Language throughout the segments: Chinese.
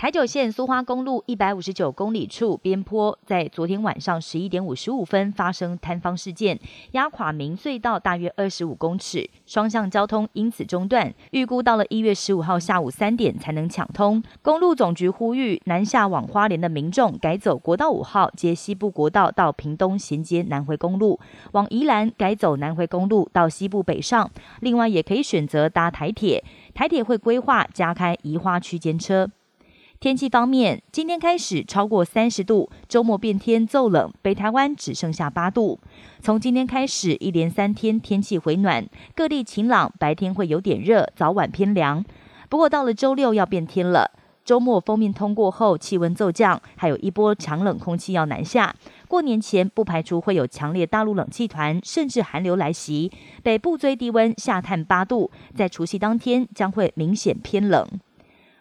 台九线苏花公路一百五十九公里处边坡，在昨天晚上十一点五十五分发生坍方事件，压垮明隧道大约二十五公尺，双向交通因此中断。预估到了一月十五号下午三点才能抢通。公路总局呼吁南下往花莲的民众改走国道五号，接西部国道到屏东衔接南回公路，往宜兰改走南回公路到西部北上。另外也可以选择搭台铁，台铁会规划加开宜花区间车。天气方面，今天开始超过三十度，周末变天骤冷，北台湾只剩下八度。从今天开始，一连三天天气回暖，各地晴朗，白天会有点热，早晚偏凉。不过到了周六要变天了，周末封面通过后，气温骤降，还有一波强冷空气要南下。过年前不排除会有强烈大陆冷气团，甚至寒流来袭，北部最低温下探八度，在除夕当天将会明显偏冷。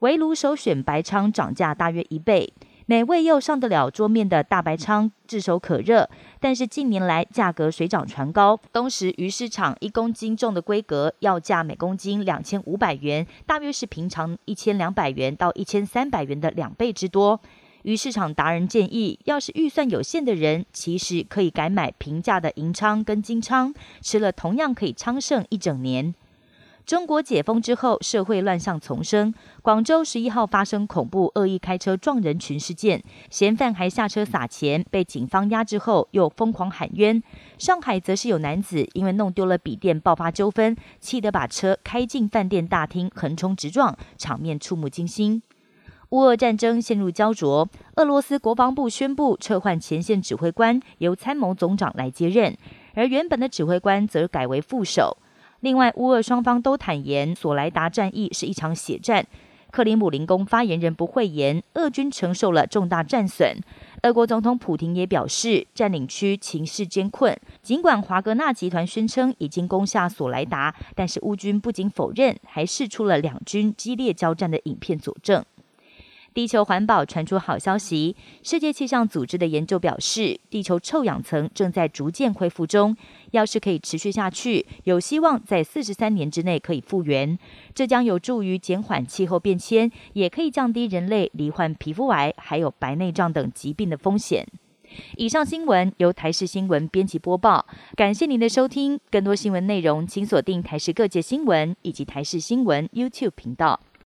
围炉首选白鲳涨价大约一倍，美味又上得了桌面的大白鲳炙手可热。但是近年来价格水涨船高，东石鱼市场一公斤重的规格要价每公斤两千五百元，大约是平常一千两百元到一千三百元的两倍之多。鱼市场达人建议，要是预算有限的人，其实可以改买平价的银鲳跟金鲳，吃了同样可以昌盛一整年。中国解封之后，社会乱象丛生。广州十一号发生恐怖恶意开车撞人群事件，嫌犯还下车撒钱，被警方压制后又疯狂喊冤。上海则是有男子因为弄丢了笔电爆发纠纷，气得把车开进饭店大厅横冲直撞，场面触目惊心。乌俄战争陷入焦灼，俄罗斯国防部宣布撤换前线指挥官，由参谋总长来接任，而原本的指挥官则改为副手。另外，乌俄双方都坦言，索莱达战役是一场血战。克里姆林宫发言人不讳言，俄军承受了重大战损。俄国总统普廷也表示，占领区情势艰困。尽管华格纳集团宣称已经攻下索莱达，但是乌军不仅否认，还释出了两军激烈交战的影片佐证。地球环保传出好消息，世界气象组织的研究表示，地球臭氧层正在逐渐恢复中。要是可以持续下去，有希望在四十三年之内可以复原。这将有助于减缓气候变迁，也可以降低人类罹患皮肤癌还有白内障等疾病的风险。以上新闻由台视新闻编辑播报，感谢您的收听。更多新闻内容，请锁定台视各界新闻以及台视新闻 YouTube 频道。